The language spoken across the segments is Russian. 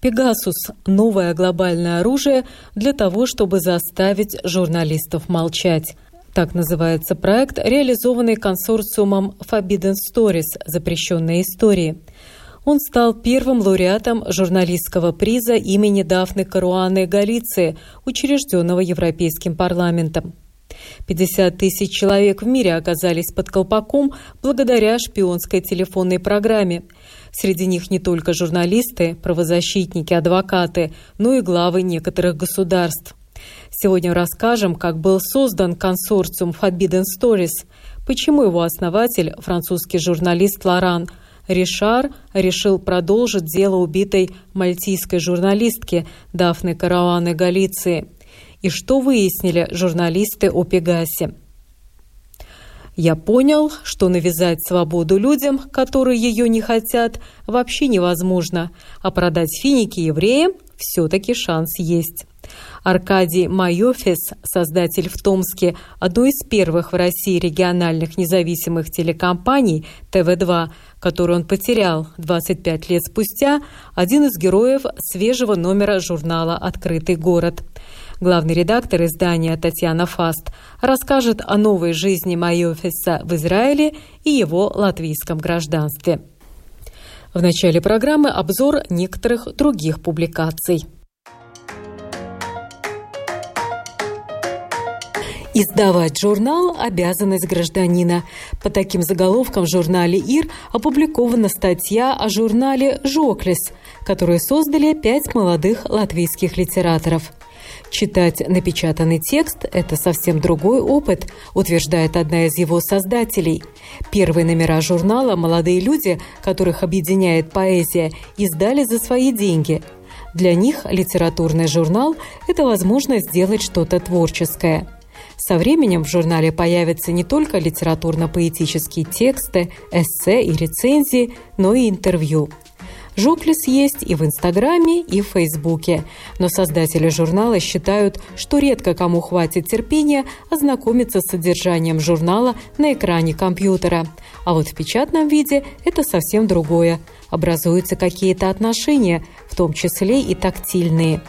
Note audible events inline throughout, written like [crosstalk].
«Пегасус» – новое глобальное оружие для того, чтобы заставить журналистов молчать. Так называется проект, реализованный консорциумом Forbidden Stories – запрещенные истории. Он стал первым лауреатом журналистского приза имени Дафны Каруаны Галиции, учрежденного Европейским парламентом. 50 тысяч человек в мире оказались под колпаком благодаря шпионской телефонной программе. Среди них не только журналисты, правозащитники, адвокаты, но и главы некоторых государств. Сегодня расскажем, как был создан консорциум Forbidden Stories, почему его основатель, французский журналист Лоран Ришар, решил продолжить дело убитой мальтийской журналистки Дафны Караваны Галиции – и что выяснили журналисты о Пегасе. Я понял, что навязать свободу людям, которые ее не хотят, вообще невозможно, а продать финики евреям все-таки шанс есть. Аркадий Майофис, создатель в Томске одной из первых в России региональных независимых телекомпаний ТВ-2, которую он потерял 25 лет спустя, один из героев свежего номера журнала «Открытый город». Главный редактор издания Татьяна Фаст расскажет о новой жизни Майофиса в Израиле и его латвийском гражданстве. В начале программы обзор некоторых других публикаций. Издавать журнал – обязанность гражданина. По таким заголовкам в журнале «Ир» опубликована статья о журнале «Жоклес», который создали пять молодых латвийских литераторов – Читать напечатанный текст – это совсем другой опыт, утверждает одна из его создателей. Первые номера журнала молодые люди, которых объединяет поэзия, издали за свои деньги. Для них литературный журнал – это возможность сделать что-то творческое. Со временем в журнале появятся не только литературно-поэтические тексты, эссе и рецензии, но и интервью – Жоклис есть и в Инстаграме, и в Фейсбуке. Но создатели журнала считают, что редко кому хватит терпения ознакомиться с содержанием журнала на экране компьютера. А вот в печатном виде это совсем другое. Образуются какие-то отношения, в том числе и тактильные.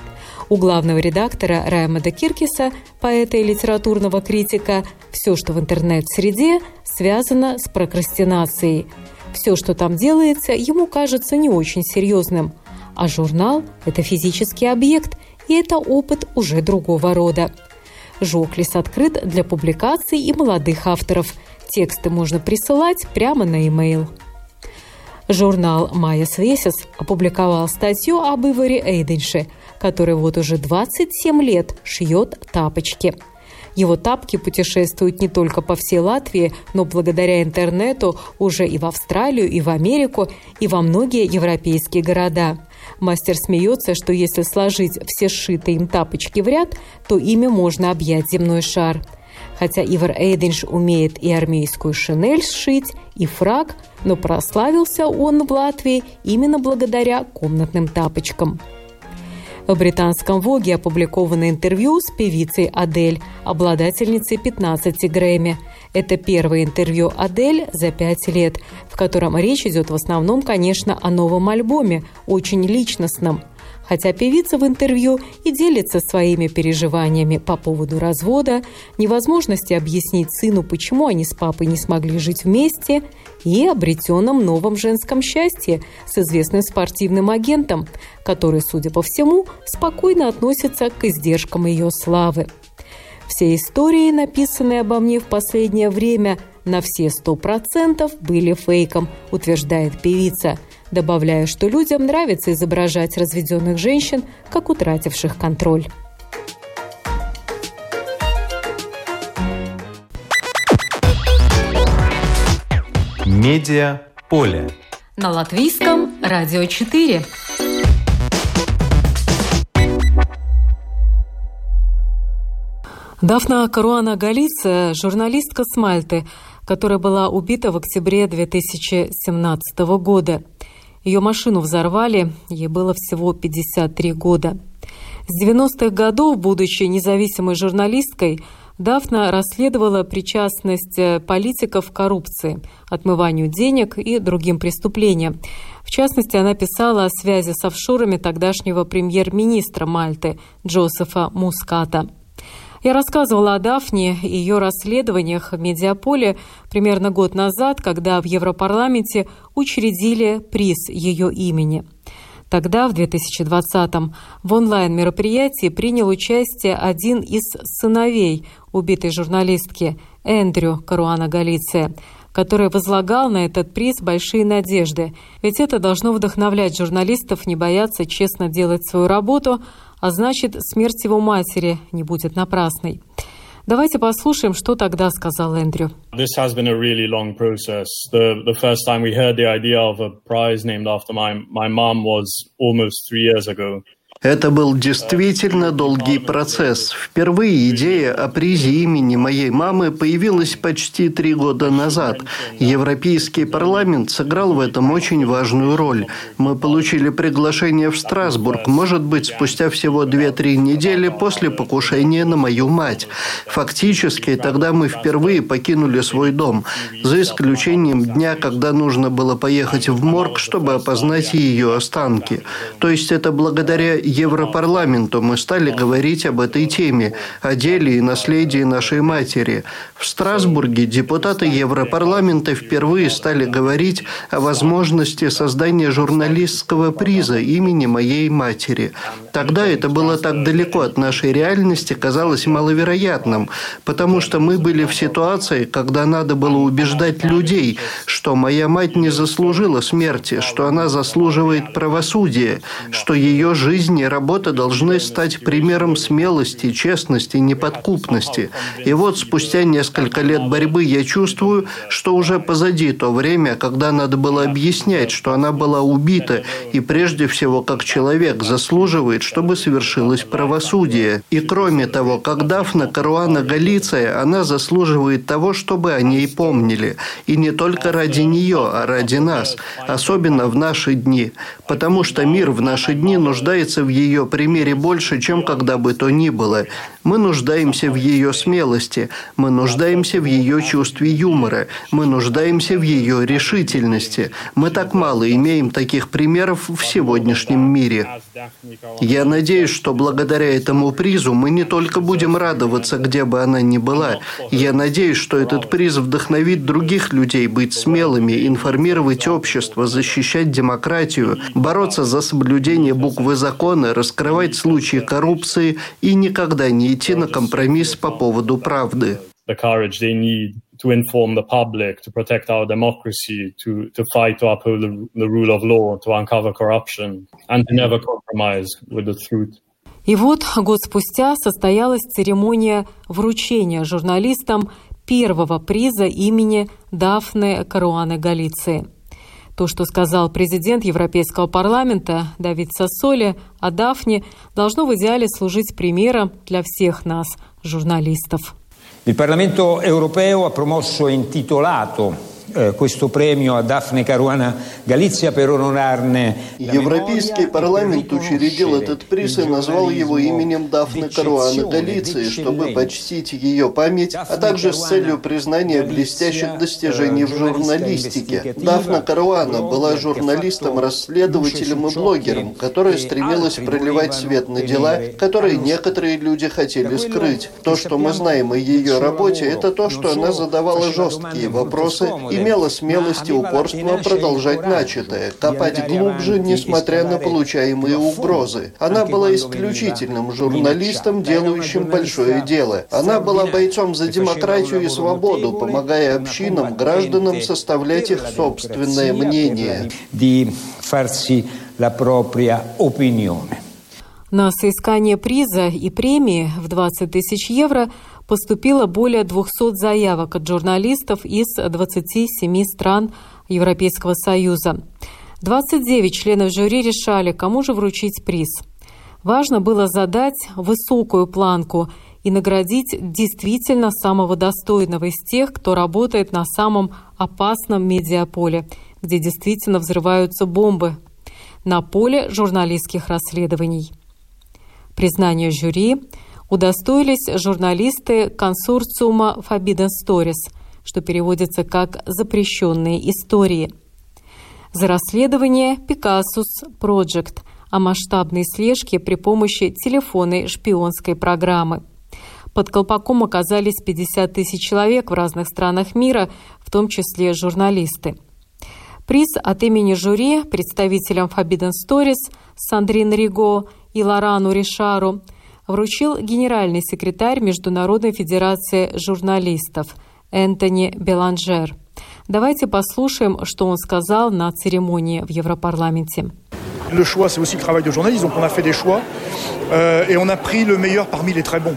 У главного редактора Раймада Киркиса, поэта и литературного критика, все, что в интернет-среде, связано с прокрастинацией – все, что там делается, ему кажется не очень серьезным. А журнал – это физический объект, и это опыт уже другого рода. Жоклис открыт для публикаций и молодых авторов. Тексты можно присылать прямо на e-mail. Журнал «Майя Свесис» опубликовал статью об Иваре Эйденше, который вот уже 27 лет шьет тапочки – его тапки путешествуют не только по всей Латвии, но благодаря интернету уже и в Австралию, и в Америку, и во многие европейские города. Мастер смеется, что если сложить все сшитые им тапочки в ряд, то ими можно объять земной шар. Хотя Ивар Эйденш умеет и армейскую шинель сшить, и фраг, но прославился он в Латвии именно благодаря комнатным тапочкам. В британском «Воге» опубликовано интервью с певицей Адель, обладательницей 15 Грэмми. Это первое интервью Адель за пять лет, в котором речь идет в основном, конечно, о новом альбоме, очень личностном – хотя певица в интервью и делится своими переживаниями по поводу развода, невозможности объяснить сыну, почему они с папой не смогли жить вместе, и обретенном новом женском счастье с известным спортивным агентом, который, судя по всему, спокойно относится к издержкам ее славы. Все истории, написанные обо мне в последнее время, на все сто процентов были фейком, утверждает певица – добавляя, что людям нравится изображать разведенных женщин как утративших контроль. Медиа поле. На латвийском радио 4. Дафна Каруана Галиция – журналистка с Мальты, которая была убита в октябре 2017 года. Ее машину взорвали, ей было всего 53 года. С 90-х годов, будучи независимой журналисткой, Дафна расследовала причастность э, политиков к коррупции, отмыванию денег и другим преступлениям. В частности, она писала о связи с офшорами тогдашнего премьер-министра Мальты Джозефа Муската. Я рассказывала о Дафне и ее расследованиях в Медиаполе примерно год назад, когда в Европарламенте учредили приз ее имени. Тогда, в 2020-м, в онлайн-мероприятии принял участие один из сыновей убитой журналистки Эндрю Каруана Галиция, который возлагал на этот приз большие надежды. Ведь это должно вдохновлять журналистов не бояться честно делать свою работу – а значит, смерть его матери не будет напрасной. Давайте послушаем, что тогда сказал Эндрю. This has been a really long process. The, the first time we heard the idea of a prize named after my, my mom was almost three years ago. Это был действительно долгий процесс. Впервые идея о призе имени моей мамы появилась почти три года назад. Европейский парламент сыграл в этом очень важную роль. Мы получили приглашение в Страсбург, может быть, спустя всего 2-3 недели после покушения на мою мать. Фактически, тогда мы впервые покинули свой дом, за исключением дня, когда нужно было поехать в морг, чтобы опознать ее останки. То есть это благодаря Европарламенту мы стали говорить об этой теме, о деле и наследии нашей матери. В Страсбурге депутаты Европарламента впервые стали говорить о возможности создания журналистского приза имени моей матери. Тогда это было так далеко от нашей реальности, казалось маловероятным, потому что мы были в ситуации, когда надо было убеждать людей, что моя мать не заслужила смерти, что она заслуживает правосудия, что ее жизнь и работа должны стать примером смелости, честности, неподкупности. И вот спустя несколько лет борьбы я чувствую, что уже позади то время, когда надо было объяснять, что она была убита и прежде всего как человек заслуживает, чтобы совершилось правосудие. И кроме того, как Дафна Каруана Галиция, она заслуживает того, чтобы о ней помнили. И не только ради нее, а ради нас, особенно в наши дни. Потому что мир в наши дни нуждается в ее примере больше, чем когда бы то ни было. Мы нуждаемся в ее смелости, мы нуждаемся в ее чувстве юмора, мы нуждаемся в ее решительности. Мы так мало имеем таких примеров в сегодняшнем мире. Я надеюсь, что благодаря этому призу мы не только будем радоваться, где бы она ни была. Я надеюсь, что этот приз вдохновит других людей быть смелыми, информировать общество, защищать демократию, бороться за соблюдение буквы закона, раскрывать случаи коррупции и никогда не идти на компромисс по поводу правды. to inform the public, to protect our democracy, to, to fight to uphold the, the rule of law, to uncover corruption, and to never compromise with the truth. И вот год спустя состоялась церемония вручения журналистам первого приза имени Дафны Каруаны Галиции – то, что сказал президент Европейского парламента Давид Сассоли о Дафне, должно в идеале служить примером для всех нас, журналистов. Il Parlamento europeo ha promosso e intitolato questo premio a Daphne Caruana Galizia per onorarne Европейский парламент учредил этот приз и назвал его именем Дафны Каруаны Галиции, чтобы почтить ее память, а также с целью признания блестящих достижений в журналистике. Дафна Каруана была журналистом-расследователем и блогером, которая стремилась проливать свет на дела, которые некоторые люди хотели скрыть. То, что мы знаем о ее работе, это то, что она задавала жесткие вопросы и имела смелость и упорство продолжать начатое, копать глубже, несмотря на получаемые угрозы. Она была исключительным журналистом, делающим большое дело. Она была бойцом за демократию и свободу, помогая общинам, гражданам составлять их собственное мнение. На соискание приза и премии в 20 тысяч евро поступило более 200 заявок от журналистов из 27 стран Европейского Союза. 29 членов жюри решали, кому же вручить приз. Важно было задать высокую планку и наградить действительно самого достойного из тех, кто работает на самом опасном медиаполе, где действительно взрываются бомбы, на поле журналистских расследований. Признание жюри удостоились журналисты консорциума Forbidden Stories, что переводится как «запрещенные истории». За расследование Pegasus Project о масштабной слежке при помощи телефонной шпионской программы. Под колпаком оказались 50 тысяч человек в разных странах мира, в том числе журналисты. Приз от имени жюри представителям Forbidden Stories Сандрин Риго и Лорану Ришару вручил генеральный секретарь Международной федерации журналистов Энтони Беланжер. Давайте послушаем, что он сказал на церемонии в Европарламенте. Le choix, c'est aussi le travail de journaliste. Donc on a fait des choix euh, et on a pris le meilleur parmi les très bons.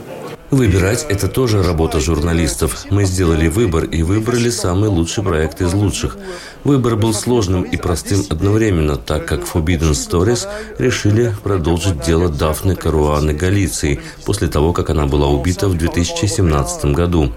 Выбирать – это тоже работа журналистов. Мы сделали выбор и выбрали самый лучший проект из лучших. Выбор был сложным и простым одновременно, так как Forbidden Stories решили продолжить дело Дафны Каруаны Галиции после того, как она была убита в 2017 году.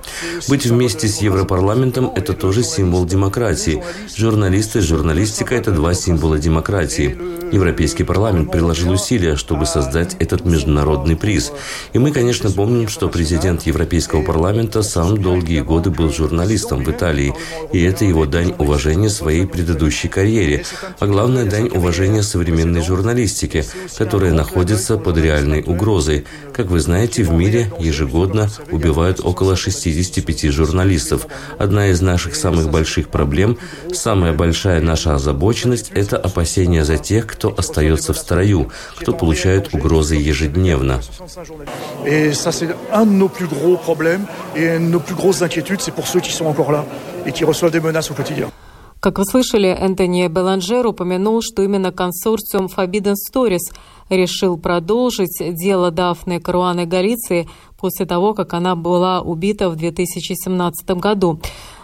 Быть вместе с Европарламентом – это тоже символ демократии. Журналисты и журналистика – это два символа демократии. Европейский парламент приложил усилия, чтобы создать этот международный приз. И мы, конечно, помним, что президент Европейского парламента сам долгие годы был журналистом в Италии, и это его дань уважения своей предыдущей карьере, а главное дань уважения современной журналистике, которая находится под реальной угрозой. Как вы знаете, в мире ежегодно убивают около 65 журналистов. Одна из наших самых больших проблем, самая большая наша озабоченность – это опасения за тех, кто остается в строю, кто получает угрозы ежедневно. Et ça, c'est un de nos plus gros problèmes et nos plus grosses inquiétudes, c'est pour. Как вы слышали, Энтони Беланжер упомянул, что именно консорциум Forbidden Stories решил продолжить дело Дафны Каруаны Галиции после того, как она была убита в 2017 году.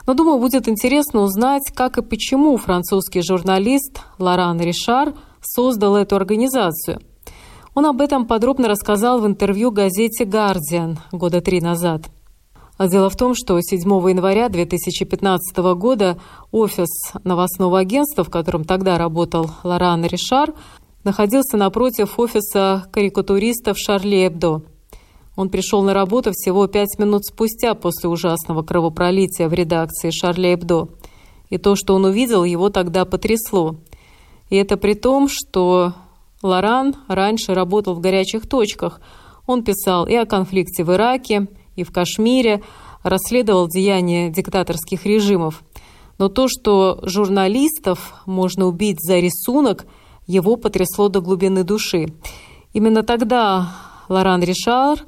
Но, думаю, будет интересно узнать, как и почему французский журналист Лоран Ришар создал эту организацию. Он об этом подробно рассказал в интервью газете «Гардиан» года три назад. А дело в том, что 7 января 2015 года офис новостного агентства, в котором тогда работал Лоран Ришар, находился напротив офиса карикатуристов Шарли Эбдо. Он пришел на работу всего пять минут спустя после ужасного кровопролития в редакции Шарли Эбдо. И то, что он увидел, его тогда потрясло. И это при том, что Лоран раньше работал в горячих точках. Он писал и о конфликте в Ираке, и в Кашмире, расследовал деяния диктаторских режимов. Но то, что журналистов можно убить за рисунок, его потрясло до глубины души. Именно тогда Лоран Ришар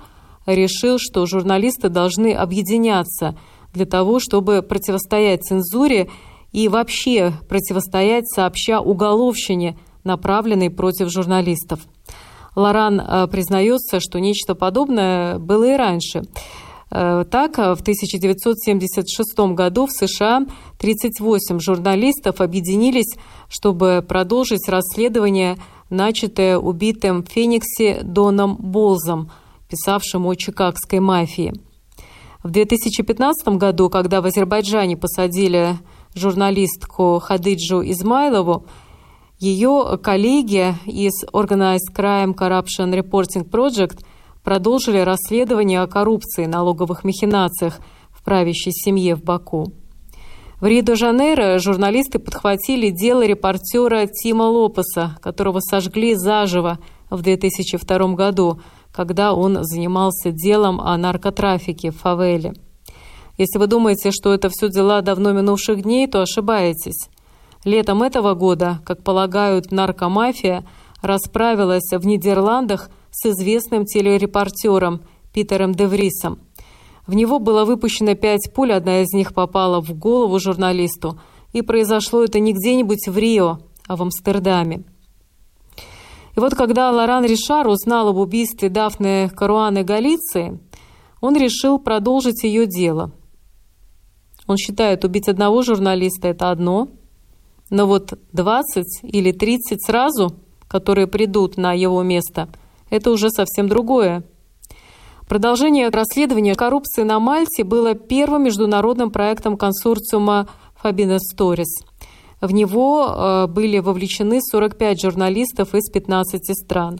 решил, что журналисты должны объединяться для того, чтобы противостоять цензуре и вообще противостоять сообща уголовщине, направленной против журналистов. Лоран э, признается, что нечто подобное было и раньше. Э, так, в 1976 году в США 38 журналистов объединились, чтобы продолжить расследование, начатое убитым в Фениксе Доном Болзом, писавшим о чикагской мафии. В 2015 году, когда в Азербайджане посадили журналистку Хадиджу Измайлову, ее коллеги из Organized Crime Corruption Reporting Project продолжили расследование о коррупции, налоговых махинациях в правящей семье в Баку. В Рио-де-Жанейро журналисты подхватили дело репортера Тима Лопеса, которого сожгли заживо в 2002 году, когда он занимался делом о наркотрафике в фавеле. Если вы думаете, что это все дела давно минувших дней, то ошибаетесь. Летом этого года, как полагают, наркомафия расправилась в Нидерландах с известным телерепортером Питером Деврисом. В него было выпущено пять пуль, одна из них попала в голову журналисту, и произошло это не где-нибудь в Рио, а в Амстердаме. И вот когда Лоран Ришар узнал об убийстве Дафны Каруаны Галиции, он решил продолжить ее дело. Он считает, убить одного журналиста – это одно – но вот 20 или 30 сразу, которые придут на его место, это уже совсем другое. Продолжение расследования коррупции на Мальте было первым международным проектом консорциума Фабина Сторис. В него э, были вовлечены 45 журналистов из 15 стран.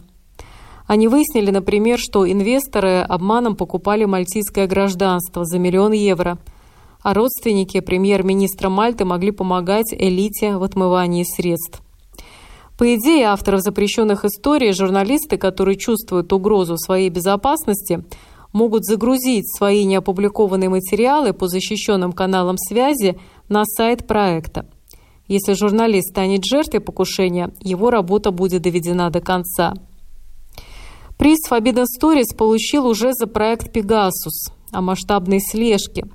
Они выяснили, например, что инвесторы обманом покупали мальтийское гражданство за миллион евро, а родственники премьер-министра Мальты могли помогать элите в отмывании средств. По идее авторов запрещенных историй, журналисты, которые чувствуют угрозу своей безопасности, могут загрузить свои неопубликованные материалы по защищенным каналам связи на сайт проекта. Если журналист станет жертвой покушения, его работа будет доведена до конца. Приз Forbidden Stories получил уже за проект «Пегасус» о масштабной слежке.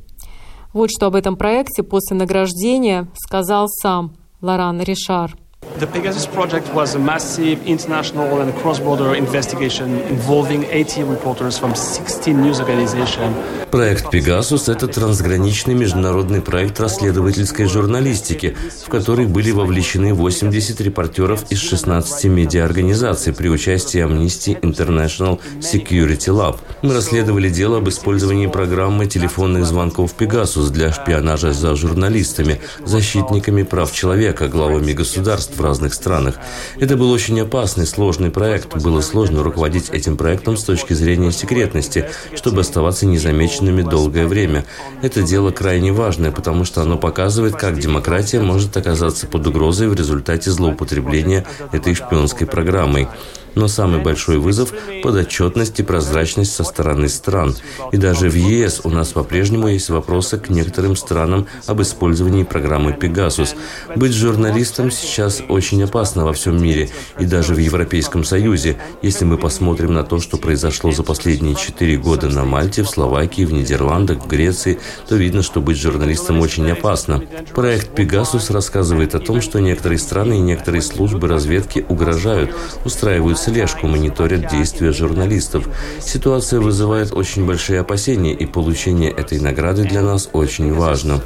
Вот что об этом проекте после награждения сказал сам Лоран Ришар. The Pegasus project was a massive international and cross-border investigation involving 80 reporters from 16 news organizations. Проект «Пегасус» — это трансграничный международный проект расследовательской журналистики, в который были вовлечены 80 репортеров из 16 медиаорганизаций при участии Amnesty International Security Lab. Мы расследовали дело об использовании программы телефонных звонков «Пегасус» для шпионажа за журналистами, защитниками прав человека, главами государств в разных странах. Это был очень опасный, сложный проект. Было сложно руководить этим проектом с точки зрения секретности, чтобы оставаться незамеченными долгое время. Это дело крайне важное, потому что оно показывает, как демократия может оказаться под угрозой в результате злоупотребления этой шпионской программой. Но самый большой вызов – подотчетность и прозрачность со стороны стран. И даже в ЕС у нас по-прежнему есть вопросы к некоторым странам об использовании программы «Пегасус». Быть журналистом сейчас очень опасно во всем мире, и даже в Европейском Союзе. Если мы посмотрим на то, что произошло за последние четыре года на Мальте, в Словакии, в Нидерландах, в Греции, то видно, что быть журналистом очень опасно. Проект «Пегасус» рассказывает о том, что некоторые страны и некоторые службы разведки угрожают, устраивают слежку, мониторят действия журналистов. Ситуация вызывает очень большие опасения, и получение этой награды для нас очень важно.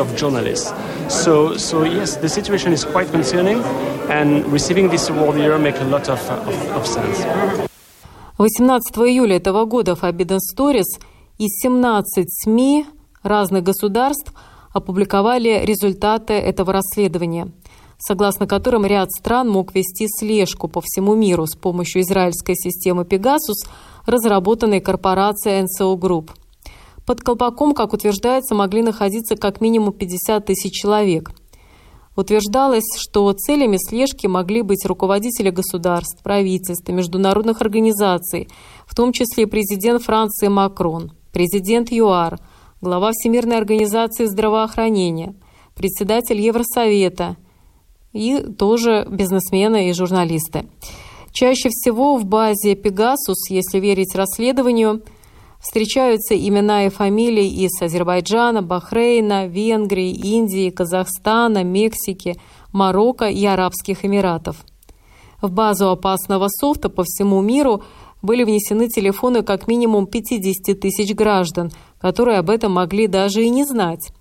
Of journalists. So, so yes, the situation is quite concerning, and receiving this award here make a lot of, of, of sense. 18 июля этого года Forbidden Stories из 17 СМИ разных государств опубликовали результаты этого расследования – согласно которым ряд стран мог вести слежку по всему миру с помощью израильской системы «Пегасус», разработанной корпорацией NSO Group. Под колпаком, как утверждается, могли находиться как минимум 50 тысяч человек. Утверждалось, что целями слежки могли быть руководители государств, правительств международных организаций, в том числе президент Франции Макрон, президент ЮАР, глава Всемирной организации здравоохранения, председатель Евросовета – и тоже бизнесмены и журналисты. Чаще всего в базе «Пегасус», если верить расследованию, встречаются имена и фамилии из Азербайджана, Бахрейна, Венгрии, Индии, Казахстана, Мексики, Марокко и Арабских Эмиратов. В базу опасного софта по всему миру были внесены телефоны как минимум 50 тысяч граждан, которые об этом могли даже и не знать.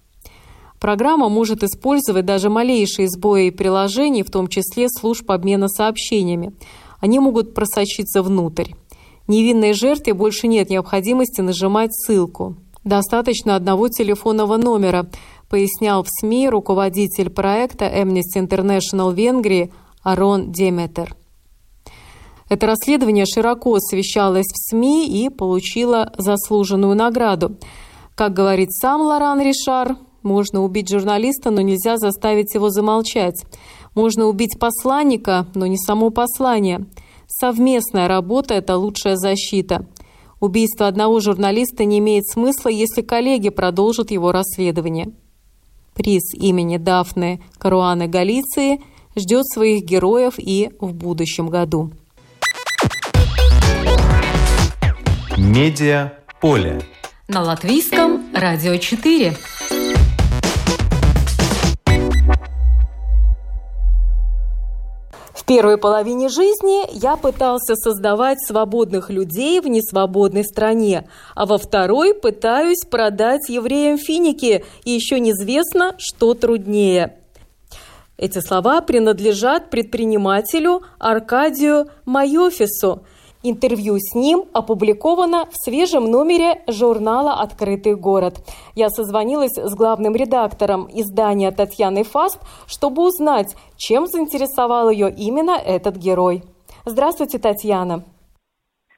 Программа может использовать даже малейшие сбои приложений, в том числе служб обмена сообщениями. Они могут просочиться внутрь. Невинной жертве больше нет необходимости нажимать ссылку. Достаточно одного телефонного номера, пояснял в СМИ руководитель проекта Amnesty International Венгрии Арон Деметер. Это расследование широко освещалось в СМИ и получило заслуженную награду. Как говорит сам Лоран Ришар, можно убить журналиста, но нельзя заставить его замолчать. Можно убить посланника, но не само послание. Совместная работа – это лучшая защита. Убийство одного журналиста не имеет смысла, если коллеги продолжат его расследование. Приз имени Дафны Каруаны Галиции ждет своих героев и в будущем году. Медиа поле. На латвийском радио 4. Первой половине жизни я пытался создавать свободных людей в несвободной стране, а во второй пытаюсь продать евреям финики, и еще неизвестно, что труднее. Эти слова принадлежат предпринимателю Аркадию Майофису. Интервью с ним опубликовано в свежем номере журнала «Открытый город». Я созвонилась с главным редактором издания Татьяной Фаст, чтобы узнать, чем заинтересовал ее именно этот герой. Здравствуйте, Татьяна.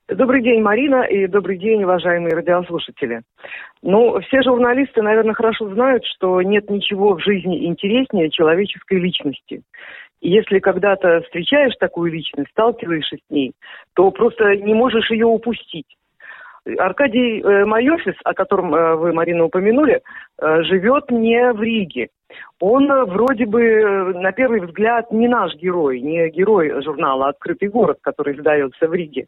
Добрый день, Марина, и добрый день, уважаемые радиослушатели. Ну, все журналисты, наверное, хорошо знают, что нет ничего в жизни интереснее человеческой личности. Если когда-то встречаешь такую личность, сталкиваешься с ней, то просто не можешь ее упустить. Аркадий э, Майофис, о котором э, вы, Марина, упомянули, э, живет не в Риге. Он э, вроде бы, на первый взгляд, не наш герой, не герой журнала «Открытый город», который издается в Риге.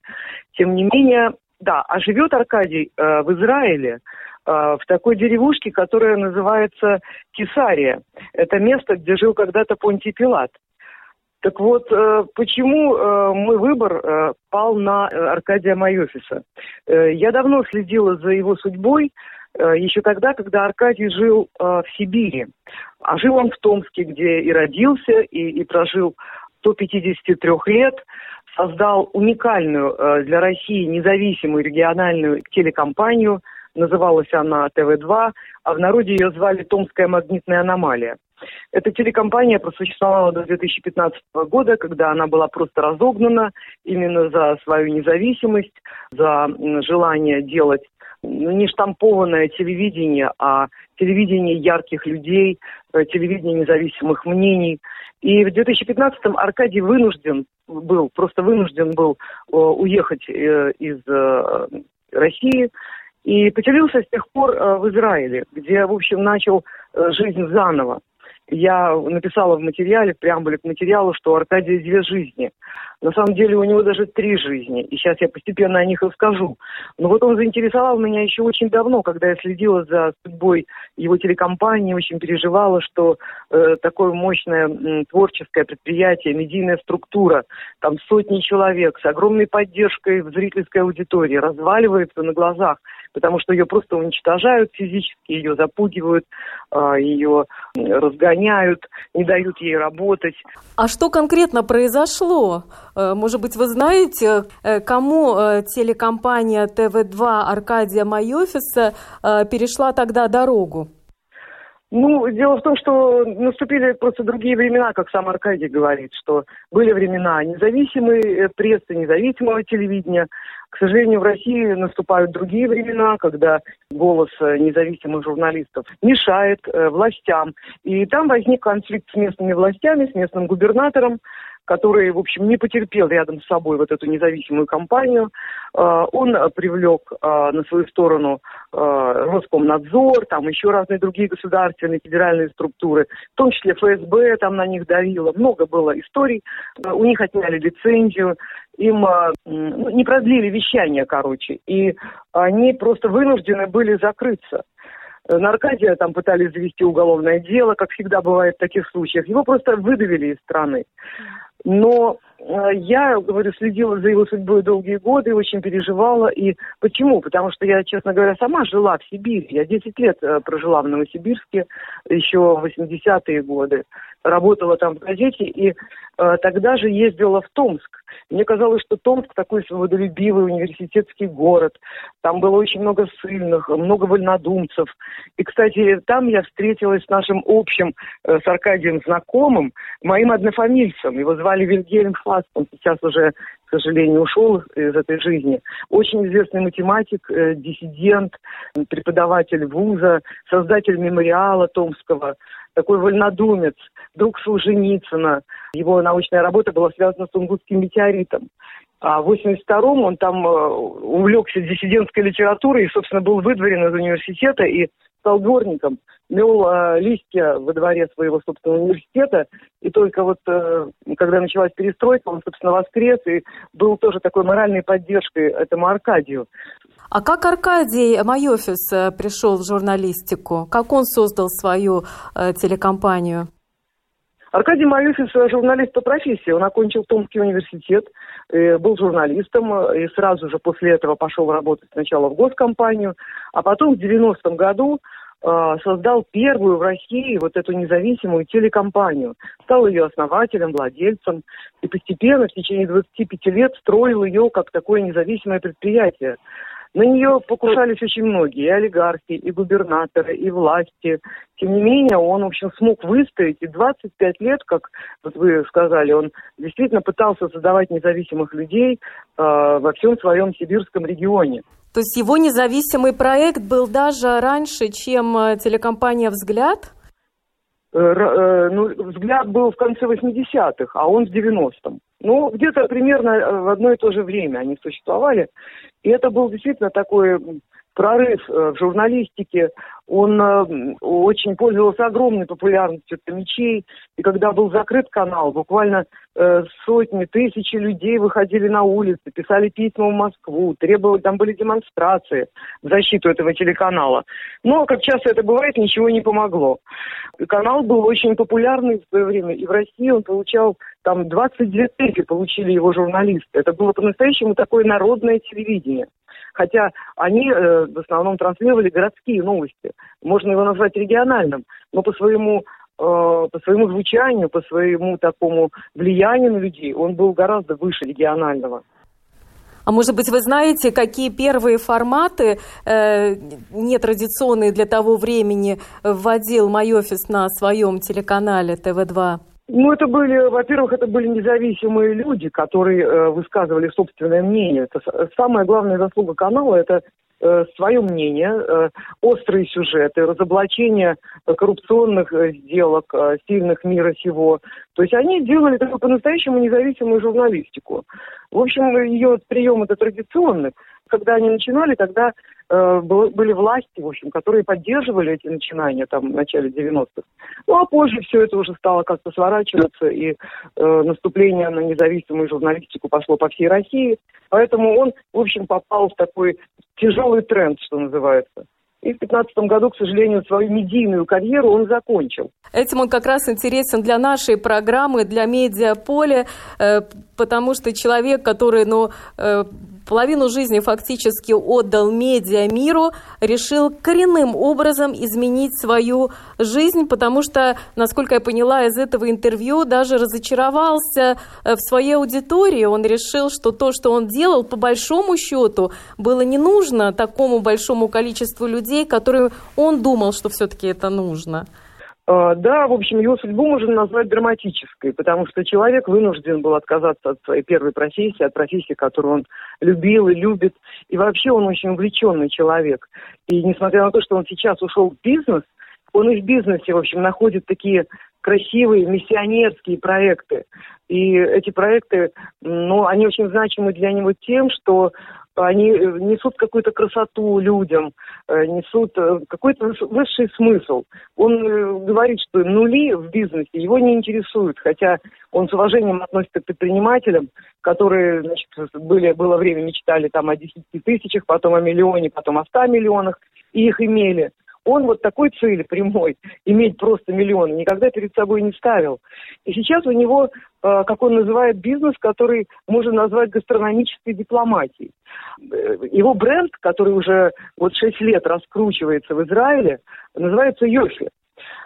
Тем не менее, да, а живет Аркадий в Израиле, в такой деревушке, которая называется Кесария. Это место, где жил когда-то Понтий Пилат. Так вот, э, почему э, мой выбор э, пал на Аркадия Майофиса? Я давно следила за его судьбой, еще тогда, когда Аркадий жил в Сибири. А жил он в Томске, где и родился, и, и прожил до 53 лет, создал уникальную для России независимую региональную телекомпанию, называлась она ТВ-2, а в народе ее звали «Томская магнитная аномалия». Эта телекомпания просуществовала до 2015 года, когда она была просто разогнана именно за свою независимость, за желание делать ну, не штампованное телевидение, а телевидение ярких людей, э, телевидение независимых мнений. И в 2015-м Аркадий вынужден был, просто вынужден был э, уехать э, из России и поселился с тех пор в Израиле, где, в общем, начал жизнь заново я написала в материале, в преамбуле к материалу, что Аркадия две жизни. На самом деле у него даже три жизни, и сейчас я постепенно о них расскажу. Но вот он заинтересовал меня еще очень давно, когда я следила за судьбой его телекомпании, очень переживала, что э, такое мощное э, творческое предприятие, медийная структура, там сотни человек с огромной поддержкой в зрительской аудитории разваливается на глазах потому что ее просто уничтожают физически, ее запугивают, а, ее разгоняют, не дают ей работать. А что конкретно произошло? Э, может быть, вы знаете, э, кому э, телекомпания ТВ2 Аркадия Майофиса перешла тогда дорогу? Ну, дело в том, что наступили просто другие времена, как сам Аркадий говорит, что были времена независимой прессы, независимого телевидения. К сожалению, в России наступают другие времена, когда голос независимых журналистов мешает э, властям. И там возник конфликт с местными властями, с местным губернатором, который, в общем, не потерпел рядом с собой вот эту независимую компанию. А, он привлек а, на свою сторону а, Роскомнадзор, там еще разные другие государственные, федеральные структуры, в том числе ФСБ там на них давило. Много было историй. У них отняли лицензию, им ну, не продлили вещание, короче. И они просто вынуждены были закрыться. На Аркадия там пытались завести уголовное дело, как всегда бывает в таких случаях. Его просто выдавили из страны. Но я, говорю, следила за его судьбой долгие годы, очень переживала. И почему? Потому что я, честно говоря, сама жила в Сибири. Я 10 лет э, прожила в Новосибирске, еще в 80-е годы. Работала там в газете, и э, тогда же ездила в Томск. Мне казалось, что Томск такой свободолюбивый университетский город. Там было очень много сильных, много вольнодумцев. И, кстати, там я встретилась с нашим общим, э, с Аркадием знакомым, моим однофамильцем. Его звали Вильгельм Фаст. Он сейчас уже, к сожалению, ушел из этой жизни. Очень известный математик, э, диссидент, преподаватель вуза, создатель мемориала Томского такой вольнодумец, друг Солженицына. Его научная работа была связана с Тунгусским метеоритом. А в 82-м он там э, увлекся диссидентской литературой и, собственно, был выдворен из университета и стал дворником. Мел э, листья во дворе своего собственного университета. И только вот, э, когда началась перестройка, он, собственно, воскрес и был тоже такой моральной поддержкой этому Аркадию. А как Аркадий Майофис э, пришел в журналистику? Как он создал свою э, телекомпанию? Аркадий Майофис – журналист по профессии. Он окончил Томский университет, э, был журналистом и сразу же после этого пошел работать сначала в госкомпанию, а потом в 90-м году создал первую в России вот эту независимую телекомпанию. Стал ее основателем, владельцем. И постепенно в течение 25 лет строил ее как такое независимое предприятие. На нее покушались очень многие, и олигархи, и губернаторы, и власти. Тем не менее, он, в общем, смог выстоять, и 25 лет, как вот вы сказали, он действительно пытался создавать независимых людей э, во всем своем сибирском регионе. То есть его независимый проект был даже раньше, чем э, телекомпания «Взгляд»? Э, э, ну, «Взгляд» был в конце 80-х, а он в 90-м. Ну, где-то примерно в одно и то же время они существовали. И это был действительно такой прорыв в журналистике. Он очень пользовался огромной популярностью мечей. И когда был закрыт канал, буквально Э, сотни, тысячи людей выходили на улицы, писали письма в Москву, требовали, там были демонстрации в защиту этого телеканала. Но, как часто это бывает, ничего не помогло. Канал был очень популярный в свое время, и в России он получал там 22 тысячи получили его журналисты. Это было по-настоящему такое народное телевидение. Хотя они э, в основном транслировали городские новости. Можно его назвать региональным, но по своему Э, по своему звучанию, по своему такому влиянию на людей, он был гораздо выше регионального. А может быть, вы знаете, какие первые форматы э, нетрадиционные для того времени вводил мой офис на своем телеканале ТВ-2? Ну, это были, во-первых, это были независимые люди, которые э, высказывали собственное мнение. Это самая главная заслуга канала – это Э, свое мнение, э, острые сюжеты, разоблачение коррупционных э, сделок сильных мира сего. То есть они делали такую по-настоящему независимую журналистику. В общем, ее прием это традиционный. Когда они начинали, тогда э, были власти, в общем, которые поддерживали эти начинания там в начале 90-х. Ну а позже все это уже стало как-то сворачиваться, и э, наступление на независимую журналистику пошло по всей России. Поэтому он, в общем, попал в такой тяжелый тренд, что называется. И в 2015 году, к сожалению, свою медийную карьеру он закончил. Этим он как раз интересен для нашей программы, для медиаполя, э, потому что человек, который ну, э, половину жизни фактически отдал медиа миру, решил коренным образом изменить свою жизнь, потому что, насколько я поняла из этого интервью, даже разочаровался э, в своей аудитории. Он решил, что то, что он делал, по большому счету, было не нужно такому большому количеству людей, которые он думал, что все-таки это нужно. А, да, в общем, его судьбу можно назвать драматической, потому что человек вынужден был отказаться от своей первой профессии, от профессии, которую он любил и любит. И вообще он очень увлеченный человек. И несмотря на то, что он сейчас ушел в бизнес, он и в бизнесе, в общем, находит такие красивые миссионерские проекты. И эти проекты, ну, они очень значимы для него тем, что они э, несут какую-то красоту людям, э, несут э, какой-то высший смысл. Он говорит, что нули в бизнесе его не интересуют, хотя он с уважением относится к предпринимателям, которые, значит, были, было время мечтали там о 10 тысячах, потом о миллионе, потом о 100 миллионах, и их имели. Он вот такой цели прямой, [laughs] иметь просто миллион, никогда перед собой не ставил. И сейчас у него, э, как он называет, бизнес, который можно назвать гастрономической дипломатией. Э, его бренд, который уже вот 6 лет раскручивается в Израиле, называется Йофи.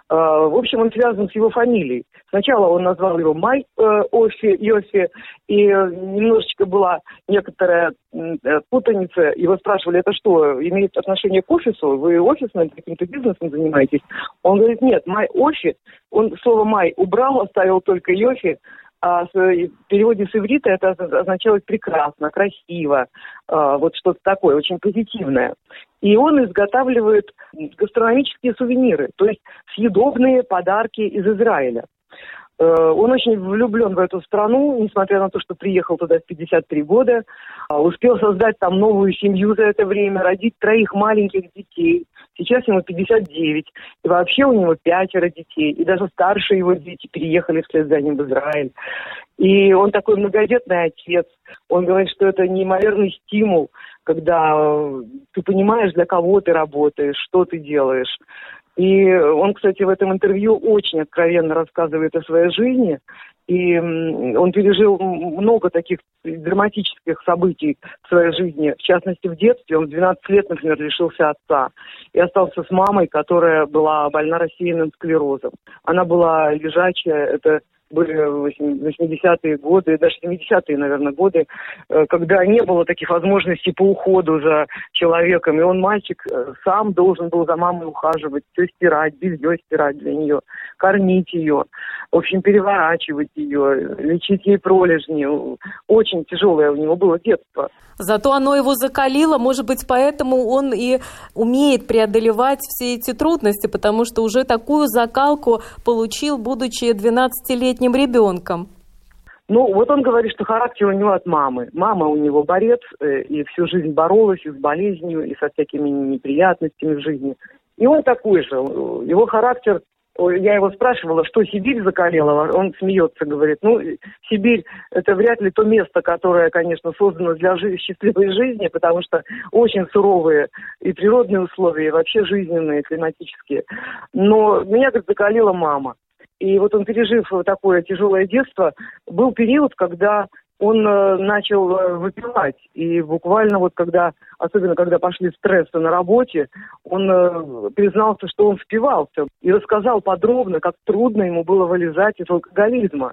А, в общем, он связан с его фамилией. Сначала он назвал его Май э, Офи, Йофи, и немножечко была некоторая э, путаница. Его спрашивали, это что, имеет отношение к офису? Вы офисным каким-то бизнесом занимаетесь? Он говорит, нет, Май Офи. Он слово Май убрал, оставил только Йофи, а в переводе с иврита это означает прекрасно, красиво, а, вот что-то такое, очень позитивное. И он изготавливает гастрономические сувениры, то есть съедобные подарки из Израиля. Э, он очень влюблен в эту страну, несмотря на то, что приехал туда в 53 года. А, успел создать там новую семью за это время, родить троих маленьких детей. Сейчас ему 59. И вообще у него пятеро детей. И даже старшие его дети переехали вслед за ним в Израиль. И он такой многодетный отец. Он говорит, что это неимоверный стимул, когда э, ты понимаешь, для кого ты работаешь, что ты делаешь. И он, кстати, в этом интервью очень откровенно рассказывает о своей жизни. И он пережил много таких драматических событий в своей жизни. В частности, в детстве он в 12 лет, например, лишился отца и остался с мамой, которая была больна рассеянным склерозом. Она была лежачая, это были 80-е годы, даже 70-е, наверное, годы, э, когда не было таких возможностей по уходу за человеком. И он, мальчик, э, сам должен был за мамой ухаживать, все стирать, белье стирать для нее, кормить ее, в общем, переворачивать ее, лечить ей пролежни. Очень тяжелое у него было детство. Зато оно его закалило, может быть, поэтому он и умеет преодолевать все эти трудности, потому что уже такую закалку получил, будучи 12-летним ребенком. Ну, вот он говорит, что характер у него от мамы. Мама у него борец, э, и всю жизнь боролась и с болезнью, и со всякими неприятностями в жизни. И он такой же. Его характер я его спрашивала, что Сибирь закалела, он смеется, говорит, ну, Сибирь – это вряд ли то место, которое, конечно, создано для жи- счастливой жизни, потому что очень суровые и природные условия, и вообще жизненные, климатические. Но меня, как закалила мама. И вот он, пережив такое тяжелое детство, был период, когда он э, начал э, выпивать. И буквально вот когда, особенно когда пошли стрессы на работе, он э, признался, что он спивался. И рассказал подробно, как трудно ему было вылезать из алкоголизма.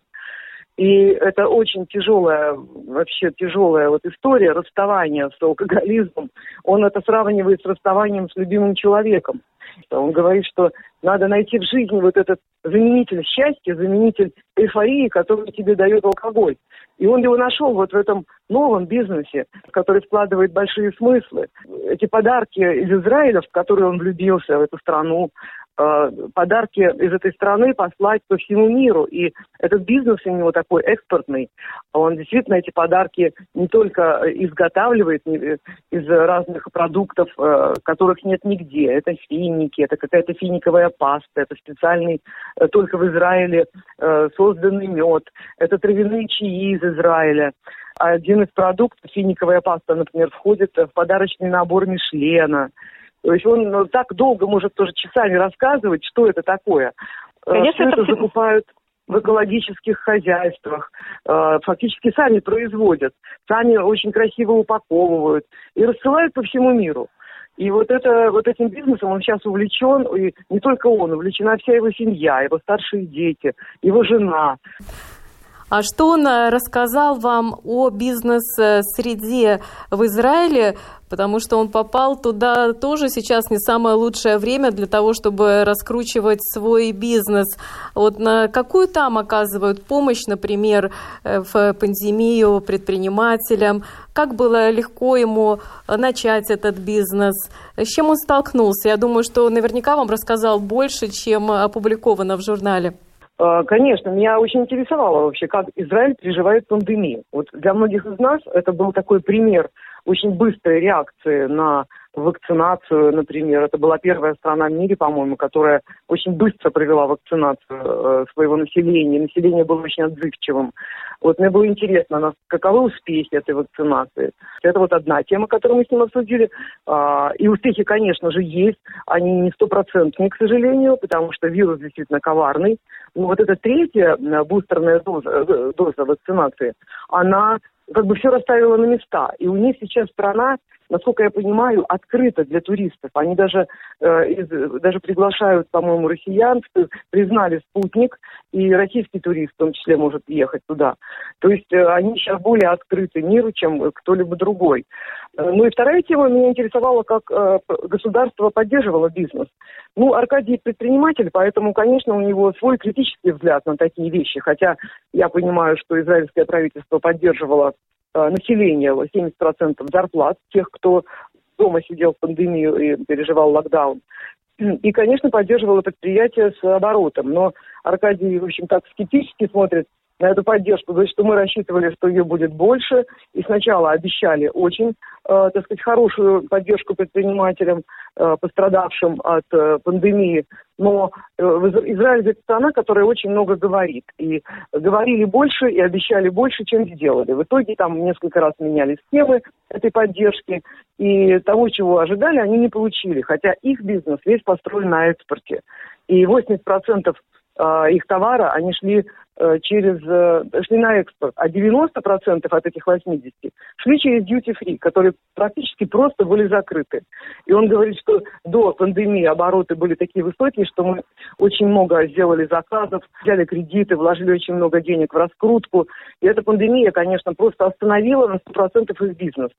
И это очень тяжелая, вообще тяжелая вот история расставания с алкоголизмом. Он это сравнивает с расставанием с любимым человеком. Он говорит, что надо найти в жизни вот этот заменитель счастья, заменитель эйфории, который тебе дает алкоголь. И он его нашел вот в этом новом бизнесе, который складывает большие смыслы. Эти подарки из Израиля, в которые он влюбился, в эту страну, подарки из этой страны послать по всему миру. И этот бизнес у него такой экспортный. Он действительно эти подарки не только изготавливает из разных продуктов, э, которых нет нигде. Это финики, это какая-то финиковая паста, это специальный э, только в Израиле созданный мед, это травяные чаи из Израиля. Один из продуктов, финиковая паста, например, входит в подарочный набор Мишлена. То есть он ну, так долго может тоже часами рассказывать, что это такое. Э, Конечно, Все это закупают в экологических хозяйствах, э, фактически сами производят, сами очень красиво упаковывают и рассылают по всему миру. И вот, это, вот этим бизнесом он сейчас увлечен, и не только он, увлечена вся его семья, его старшие дети, его жена. А что он э, рассказал вам о бизнес-среде в Израиле? Потому что он попал туда тоже сейчас не самое лучшее время для того, чтобы раскручивать свой бизнес. Вот на какую там оказывают помощь, например, э, в пандемию предпринимателям? Как было легко ему начать этот бизнес? С чем он столкнулся? Я думаю, что наверняка вам рассказал больше, чем опубликовано в журнале. А, конечно, меня очень интересовало вообще, как Израиль переживает пандемию. Вот для многих из нас это был такой пример очень быстрой реакции на вакцинацию, например. Это была первая страна в мире, по-моему, которая очень быстро провела вакцинацию э, своего населения. Население было очень отзывчивым. Вот мне было интересно, каковы успехи этой вакцинации. Это вот одна тема, которую мы с ним обсудили. А, и успехи, конечно же, есть. Они не стопроцентные, к сожалению, потому что вирус действительно коварный. Но вот эта третья бустерная доза, э, доза вакцинации, она как бы все расставила на места. И у них сейчас страна насколько я понимаю, открыто для туристов. Они даже, э, из, даже приглашают, по-моему, россиян, признали спутник, и российский турист в том числе может ехать туда. То есть э, они сейчас более открыты миру, чем кто-либо другой. Э, ну и вторая тема меня интересовала, как э, государство поддерживало бизнес. Ну, Аркадий предприниматель, поэтому, конечно, у него свой критический взгляд на такие вещи. Хотя я понимаю, что израильское правительство поддерживало населения 70% зарплат тех, кто дома сидел в пандемию и переживал локдаун. И, конечно, поддерживала предприятие с оборотом. Но Аркадий, в общем, так скептически смотрит на эту поддержку. Говорит, что мы рассчитывали, что ее будет больше. И сначала обещали очень, э, так сказать, хорошую поддержку предпринимателям, э, пострадавшим от э, пандемии. Но э, Израиль – это страна, которая очень много говорит. И говорили больше, и обещали больше, чем сделали. В итоге там несколько раз меняли схемы этой поддержки. И того, чего ожидали, они не получили. Хотя их бизнес весь построен на экспорте. И 80% э, их товара, они шли э, через, э, шли на экспорт, а 90% от этих 80 шли через duty-free, которые практически просто были закрыты. И он говорит, что до пандемии обороты были такие высокие, что мы очень много сделали заказов, взяли кредиты, вложили очень много денег в раскрутку. И эта пандемия, конечно, просто остановила на 100% их бизнес.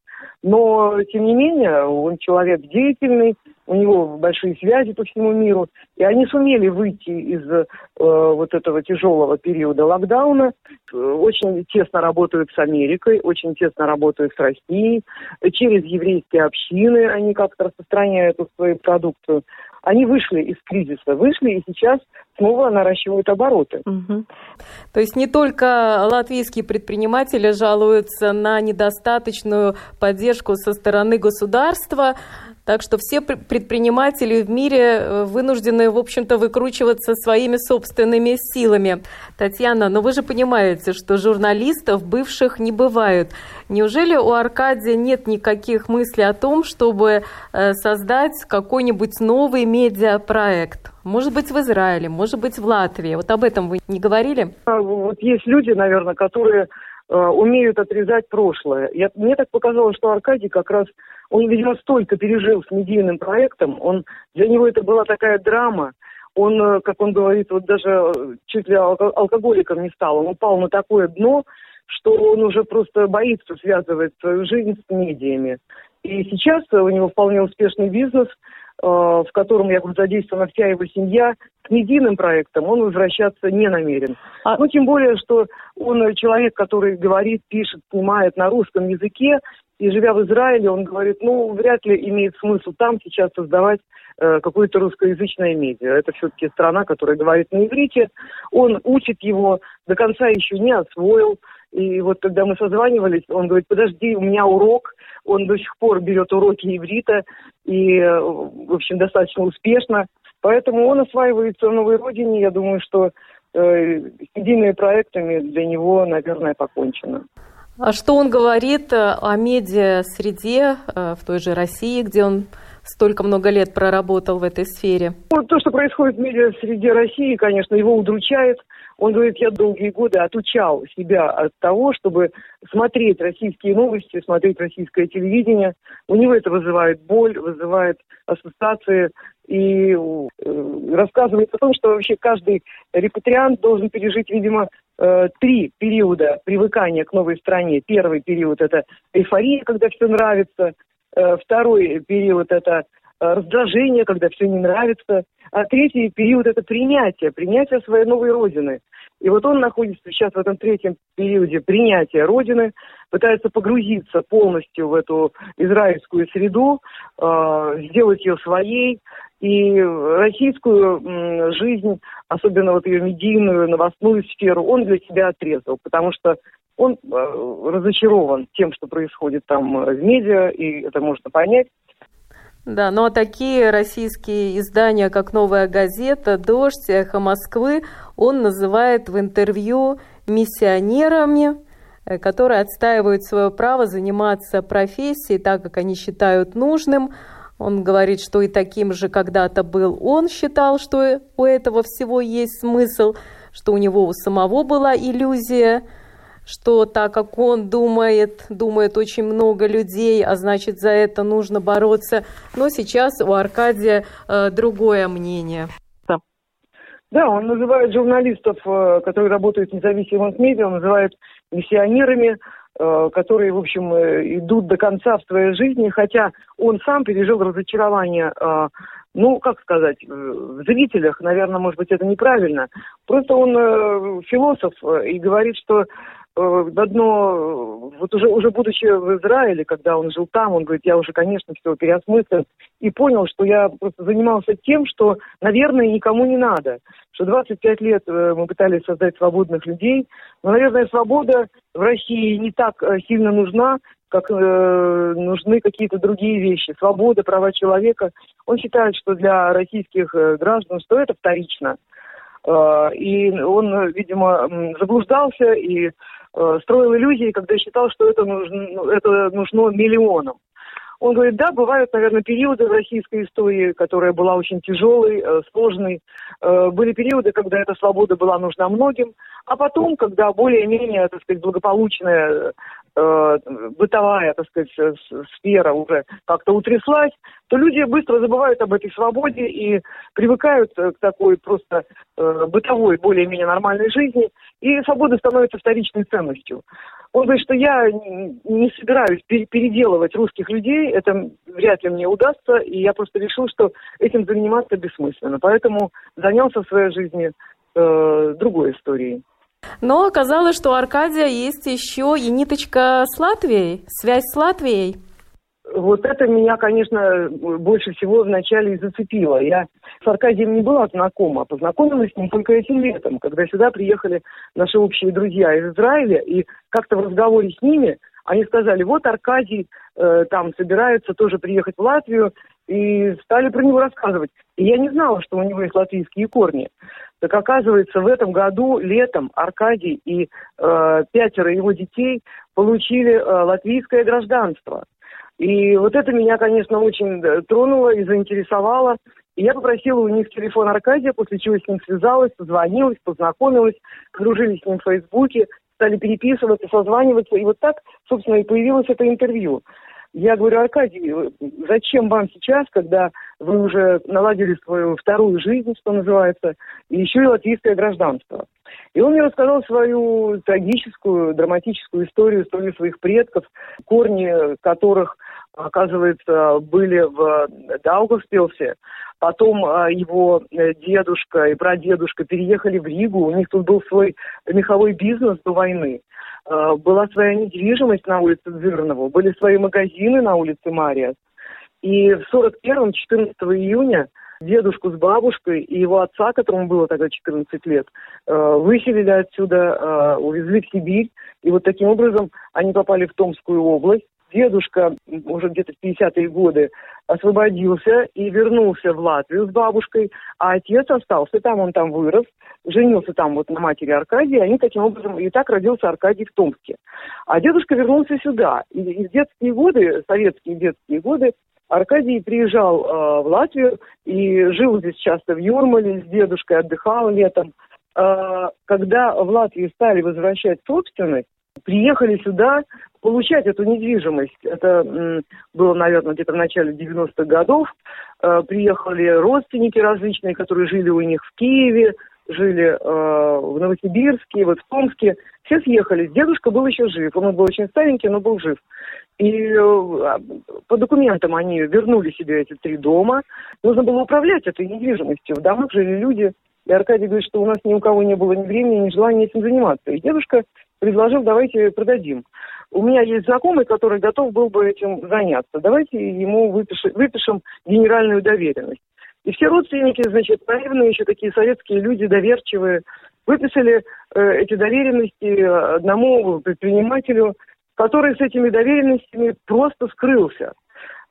Но, тем не менее, он человек деятельный, у него большие связи по всему миру, и они сумели выйти из э, вот этого тяжелого периода локдауна, очень тесно работают с Америкой, очень тесно работают с Россией, через еврейские общины они как-то распространяют свою продукцию. Они вышли из кризиса, вышли и сейчас снова наращивают обороты. Угу. То есть не только латвийские предприниматели жалуются на недостаточную поддержку со стороны государства, так что все предприниматели в мире э, вынуждены, в общем-то, выкручиваться своими собственными силами. Татьяна, но вы же понимаете, что журналистов бывших не бывает. Неужели у Аркадия нет никаких мыслей о том, чтобы э, создать какой-нибудь новый медиапроект? Может быть, в Израиле, может быть, в Латвии. Вот об этом вы не говорили? А, вот есть люди, наверное, которые умеют отрезать прошлое. Я, мне так показалось, что Аркадий как раз, он, видимо, столько пережил с медийным проектом, он, для него это была такая драма, он, э, как он говорит, вот даже э, чуть ли алкоголиком не стал, он упал на такое дно, что он уже просто боится связывать свою жизнь с медиями. И сейчас у него вполне успешный бизнес – Э, в котором, я говорю, задействована вся его семья, к медийным проектам он возвращаться не намерен. А... Ну, тем более, что он человек, который говорит, пишет, снимает на русском языке, и живя в Израиле, он говорит, ну, вряд ли имеет смысл там сейчас создавать э, какое-то русскоязычное медиа. Это все-таки страна, которая говорит на иврите. Он учит его, до конца еще не освоил. И вот когда мы созванивались, он говорит, подожди, у меня урок. Он до сих пор берет уроки иврита и, в общем, достаточно успешно. Поэтому он осваивается в новой родине. Я думаю, что э, с едиными проектами для него, наверное, покончено. А что он говорит э, о медиа-среде э, в той же России, где он столько много лет проработал в этой сфере? Ну, то, что происходит в медиа-среде России, конечно, его удручает. Он говорит, я долгие годы отучал себя от того, чтобы смотреть российские новости, смотреть российское телевидение. У него это вызывает боль, вызывает ассоциации и э, рассказывает о том, что вообще каждый репатриант должен пережить, видимо, э, три периода привыкания к новой стране. Первый период – это эйфория, когда все нравится. Э, второй период – это раздражение, когда все не нравится. А третий период – это принятие, принятие своей новой родины. И вот он находится сейчас в этом третьем периоде принятия родины, пытается погрузиться полностью в эту израильскую среду, э, сделать ее своей. И российскую жизнь, особенно вот ее медийную, новостную сферу, он для себя отрезал, потому что он э, разочарован тем, что происходит там в медиа, и это можно понять. Да, но такие российские издания, как «Новая газета», «Дождь», «Эхо Москвы» он называет в интервью миссионерами, э, которые отстаивают свое право заниматься профессией так, как они считают нужным. Он говорит, что и таким же когда-то был он, считал, что у этого всего есть смысл, что у него у самого была иллюзия – что так как он думает, думает очень много людей, а значит за это нужно бороться. Но сейчас у Аркадия э, другое мнение. Да, он называет журналистов, э, которые работают в независимых медиа, он называет миссионерами, э, которые, в общем, э, идут до конца в своей жизни, хотя он сам пережил разочарование ну, как сказать, в зрителях, наверное, может быть, это неправильно. Просто он философ и говорит, что одно, вот уже, уже будучи в Израиле, когда он жил там, он говорит, я уже, конечно, все переосмыслил и понял, что я просто занимался тем, что, наверное, никому не надо. Что 25 лет э, мы пытались создать свободных людей, но, наверное, свобода в России не так э, сильно нужна, как э, нужны какие-то другие вещи. Свобода, права человека. Он считает, что для российских э, граждан, что это вторично. Э, и он, видимо, заблуждался и Э, строил иллюзии, когда считал, что это нужно, ну, это нужно миллионам. Он говорит, да, бывают, наверное, периоды в российской истории, которая была очень тяжелой, э, сложной. Э, были периоды, когда эта свобода была нужна многим, А потом, когда более-менее, так сказать, благополучная э, бытовая, так сказать, сфера уже как-то утряслась, то люди быстро забывают об этой свободе и привыкают к такой просто э, бытовой, более-менее нормальной жизни, и свобода становится вторичной ценностью. Он говорит, что я не собираюсь переделывать русских людей, это вряд ли мне удастся, и я просто решил, что этим заниматься бессмысленно. Поэтому занялся в своей жизни э, другой историей. Но оказалось, что у Аркадия есть еще и ниточка с Латвией, связь с Латвией. Вот это меня, конечно, больше всего вначале и зацепило. Я с Аркадием не была знакома, а познакомилась с ним только этим летом, когда сюда приехали наши общие друзья из Израиля, и как-то в разговоре с ними они сказали, вот Аркадий э, там собирается тоже приехать в Латвию, и стали про него рассказывать. И я не знала, что у него есть латвийские корни. Так оказывается, в этом году летом Аркадий и э, пятеро его детей получили э, латвийское гражданство – и вот это меня, конечно, очень тронуло и заинтересовало. И я попросила у них телефон Аркадия, после чего с ним связалась, позвонилась, познакомилась, подружились с ним в Фейсбуке, стали переписываться, созваниваться. И вот так, собственно, и появилось это интервью. Я говорю, Аркадий, зачем вам сейчас, когда вы уже наладили свою вторую жизнь, что называется, и еще и латвийское гражданство? И он мне рассказал свою трагическую, драматическую историю, историю своих предков, корни которых оказывается, были в Даугавпилсе. Потом а, его э, дедушка и прадедушка переехали в Ригу. У них тут был свой меховой бизнес до войны. А, была своя недвижимость на улице Дзырнова, были свои магазины на улице Мариас. И в 41-м, 14 июня, дедушку с бабушкой и его отца, которому было тогда 14 лет, э, выселили отсюда, увезли в Сибирь. И вот таким образом они попали в Томскую область дедушка уже где-то в 50-е годы освободился и вернулся в Латвию с бабушкой, а отец остался там, он там вырос, женился там вот на матери Аркадия, они таким образом, и так родился Аркадий в Томске. А дедушка вернулся сюда, и, и в детские годы, советские детские годы, Аркадий приезжал э, в Латвию и жил здесь часто в Юрмале, с дедушкой отдыхал летом. Э, когда в Латвии стали возвращать собственность, приехали сюда получать эту недвижимость. Это было, наверное, где-то в начале 90-х годов. Э, приехали родственники различные, которые жили у них в Киеве, жили э, в Новосибирске, вот в Томске. Все съехали. Дедушка был еще жив. Он был очень старенький, но был жив. И э, по документам они вернули себе эти три дома. Нужно было управлять этой недвижимостью. В домах жили люди. И Аркадий говорит, что у нас ни у кого не было ни времени, ни желания этим заниматься. И дедушка предложил, давайте продадим. У меня есть знакомый, который готов был бы этим заняться. Давайте ему выпишем, выпишем генеральную доверенность. И все родственники, значит, наивные еще такие советские люди, доверчивые, выписали э, эти доверенности одному предпринимателю, который с этими доверенностями просто скрылся.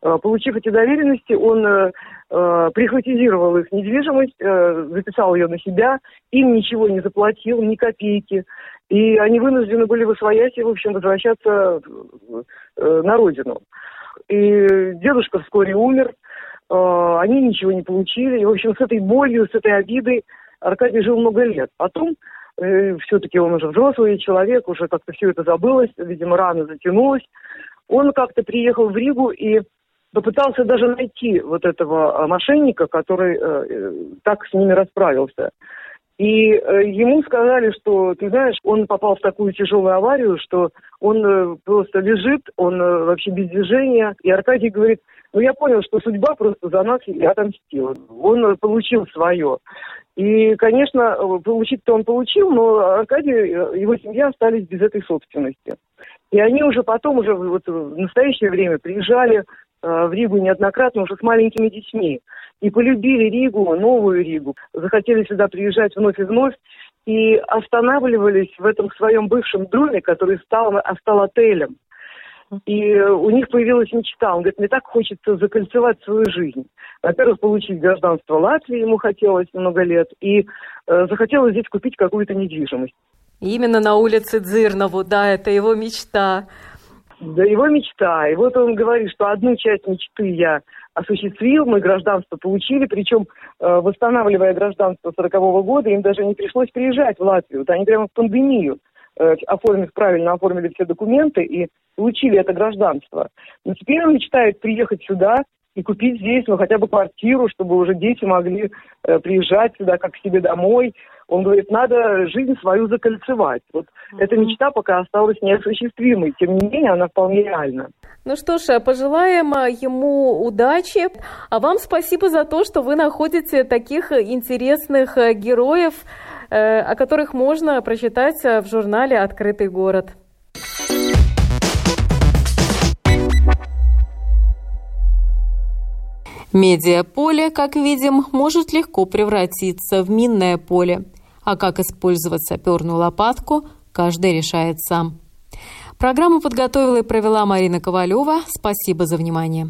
Э, получив эти доверенности, он э, э, прихватизировал их недвижимость, э, записал ее на себя, им ничего не заплатил, ни копейки. И они вынуждены были восвоять и, в общем, возвращаться на родину. И дедушка вскоре умер, они ничего не получили. И, в общем, с этой болью, с этой обидой Аркадий жил много лет. Потом все-таки он уже взрослый человек, уже как-то все это забылось, видимо, рано затянулось. Он как-то приехал в Ригу и попытался даже найти вот этого а, мошенника, который э, э, так с ними расправился. И э, ему сказали, что, ты знаешь, он попал в такую тяжелую аварию, что он э, просто лежит, он э, вообще без движения. И Аркадий говорит, ну я понял, что судьба просто за нас и отомстила. Он э, получил свое. И, конечно, э, получить-то он получил, но Аркадий, э, его семья остались без этой собственности. И они уже потом, уже вот в настоящее время приезжали в Ригу неоднократно уже с маленькими детьми. И полюбили Ригу, новую Ригу. Захотели сюда приезжать вновь и вновь. И останавливались в этом своем бывшем доме, который стал, стал отелем. И у них появилась мечта. Он говорит, мне так хочется закольцевать свою жизнь. Во-первых, получить гражданство Латвии ему хотелось много лет. И э, захотелось здесь купить какую-то недвижимость. Именно на улице Дзырнову, да, это его мечта. Да его мечта. И вот он говорит, что одну часть мечты я осуществил, мы гражданство получили, причем э, восстанавливая гражданство 40 -го года, им даже не пришлось приезжать в Латвию. Вот они прямо в пандемию э, оформив правильно, оформили все документы и получили это гражданство. Но теперь он мечтает приехать сюда и купить здесь, ну, хотя бы квартиру, чтобы уже дети могли э, приезжать сюда как к себе домой. Он говорит, надо жизнь свою закольцевать. Вот mm-hmm. эта мечта пока осталась неосуществимой, тем не менее она вполне реальна. Ну что ж, пожелаем э, ему удачи. А вам спасибо за то, что вы находите таких интересных э, героев, э, о которых можно прочитать в журнале «Открытый город». Медиаполе, как видим, может легко превратиться в минное поле. А как использовать саперную лопатку, каждый решает сам. Программу подготовила и провела Марина Ковалева. Спасибо за внимание.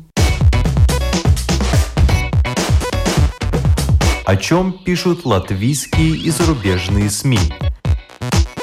О чем пишут латвийские и зарубежные СМИ?